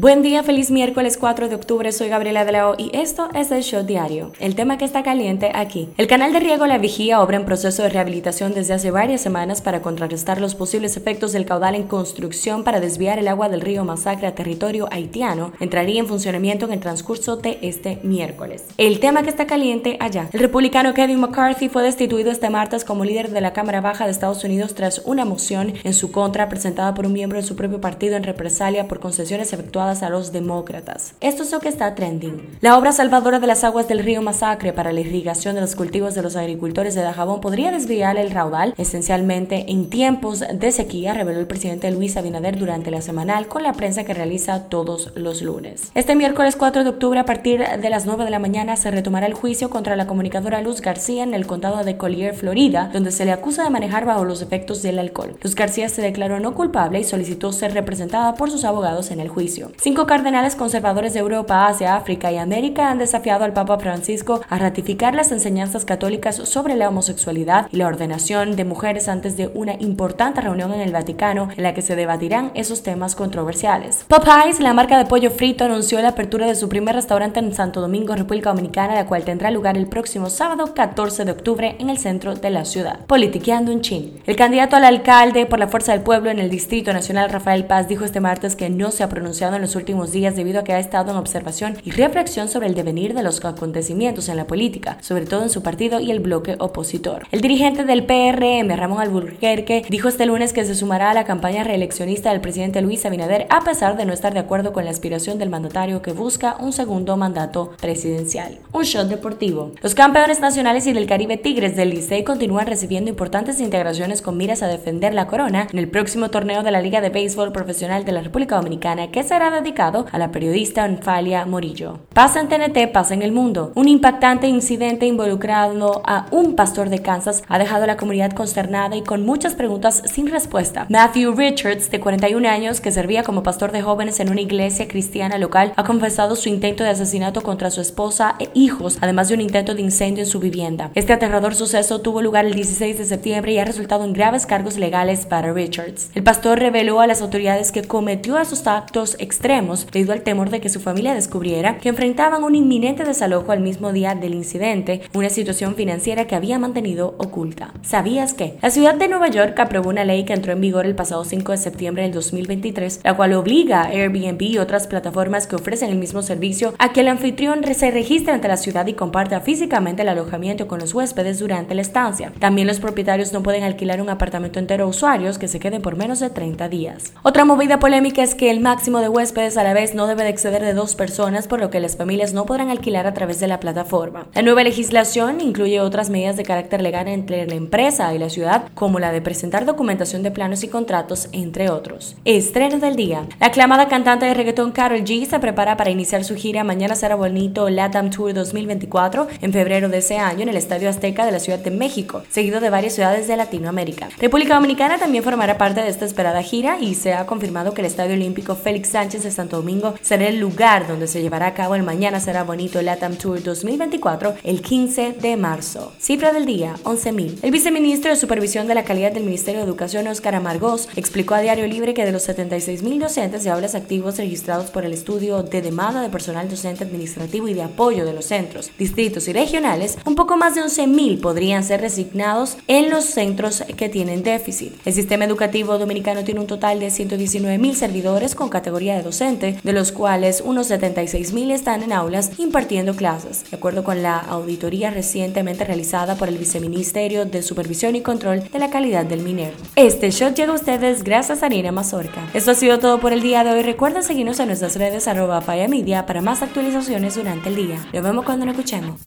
Buen día, feliz miércoles 4 de octubre, soy Gabriela de la O y esto es el Show Diario. El tema que está caliente aquí. El canal de riego La Vigía obra en proceso de rehabilitación desde hace varias semanas para contrarrestar los posibles efectos del caudal en construcción para desviar el agua del río Masacre a territorio haitiano. Entraría en funcionamiento en el transcurso de este miércoles. El tema que está caliente allá. El republicano Kevin McCarthy fue destituido este martes como líder de la Cámara Baja de Estados Unidos tras una moción en su contra presentada por un miembro de su propio partido en represalia por concesiones efectuadas a los demócratas. Esto es lo que está trending. La obra salvadora de las aguas del río Masacre para la irrigación de los cultivos de los agricultores de Dajabón podría desviar el raudal esencialmente en tiempos de sequía, reveló el presidente Luis Abinader durante la semanal con la prensa que realiza todos los lunes. Este miércoles 4 de octubre a partir de las 9 de la mañana se retomará el juicio contra la comunicadora Luz García en el condado de Collier, Florida, donde se le acusa de manejar bajo los efectos del alcohol. Luz García se declaró no culpable y solicitó ser representada por sus abogados en el juicio. Cinco cardenales conservadores de Europa, Asia, África y América han desafiado al Papa Francisco a ratificar las enseñanzas católicas sobre la homosexualidad y la ordenación de mujeres antes de una importante reunión en el Vaticano en la que se debatirán esos temas controversiales. Popeyes, la marca de pollo frito, anunció la apertura de su primer restaurante en Santo Domingo, República Dominicana, la cual tendrá lugar el próximo sábado 14 de octubre en el centro de la ciudad. Politiqueando un chin. El candidato al alcalde por la Fuerza del Pueblo en el Distrito Nacional, Rafael Paz, dijo este martes que no se ha pronunciado en los últimos días debido a que ha estado en observación y reflexión sobre el devenir de los acontecimientos en la política, sobre todo en su partido y el bloque opositor. El dirigente del PRM, Ramón Alburquerque, dijo este lunes que se sumará a la campaña reeleccionista del presidente Luis Abinader a pesar de no estar de acuerdo con la aspiración del mandatario que busca un segundo mandato presidencial. Un shot deportivo. Los campeones nacionales y del Caribe Tigres del Licey continúan recibiendo importantes integraciones con miras a defender la corona en el próximo torneo de la Liga de Béisbol Profesional de la República Dominicana que será dedicado a la periodista Anfalia Morillo. Pasa en TNT, pasa en el mundo. Un impactante incidente involucrando a un pastor de Kansas ha dejado a la comunidad consternada y con muchas preguntas sin respuesta. Matthew Richards, de 41 años, que servía como pastor de jóvenes en una iglesia cristiana local, ha confesado su intento de asesinato contra su esposa e hijos, además de un intento de incendio en su vivienda. Este aterrador suceso tuvo lugar el 16 de septiembre y ha resultado en graves cargos legales para Richards. El pastor reveló a las autoridades que cometió esos actos extremos debido al temor de que su familia descubriera que enfrentaban un inminente desalojo al mismo día del incidente, una situación financiera que había mantenido oculta. ¿Sabías que? La ciudad de Nueva York aprobó una ley que entró en vigor el pasado 5 de septiembre del 2023, la cual obliga a Airbnb y otras plataformas que ofrecen el mismo servicio a que el anfitrión se registre ante la ciudad y comparta físicamente el alojamiento con los huéspedes durante la estancia. También los propietarios no pueden alquilar un apartamento entero a usuarios que se queden por menos de 30 días. Otra movida polémica es que el máximo de huéspedes a la vez no debe de exceder de dos personas, por lo que las familias no podrán alquilar a través de la plataforma. La nueva legislación incluye otras medidas de carácter legal entre la empresa y la ciudad, como la de presentar documentación de planos y contratos, entre otros. Estreno del día. La aclamada cantante de reggaetón Karol G se prepara para iniciar su gira Mañana será bonito Latam Tour 2024 en febrero de ese año en el Estadio Azteca de la Ciudad de México, seguido de varias ciudades de Latinoamérica. República Dominicana también formará parte de esta esperada gira y se ha confirmado que el Estadio Olímpico Félix Sánchez Santo Domingo será el lugar donde se llevará a cabo el Mañana será bonito LATAM Tour 2024 el 15 de marzo. Cifra del día, 11.000. El viceministro de Supervisión de la Calidad del Ministerio de Educación, Oscar Amargós, explicó a Diario Libre que de los 76.000 docentes y aulas activos registrados por el estudio de demanda de personal docente administrativo y de apoyo de los centros, distritos y regionales, un poco más de 11.000 podrían ser resignados en los centros que tienen déficit. El sistema educativo dominicano tiene un total de 119.000 servidores con categoría de de los cuales unos 76.000 están en aulas impartiendo clases, de acuerdo con la auditoría recientemente realizada por el Viceministerio de Supervisión y Control de la Calidad del Minero. Este shot llega a ustedes gracias a Nina Mazorca. Esto ha sido todo por el día de hoy. Recuerda seguirnos en nuestras redes arroba Media para más actualizaciones durante el día. Nos vemos cuando nos escuchemos.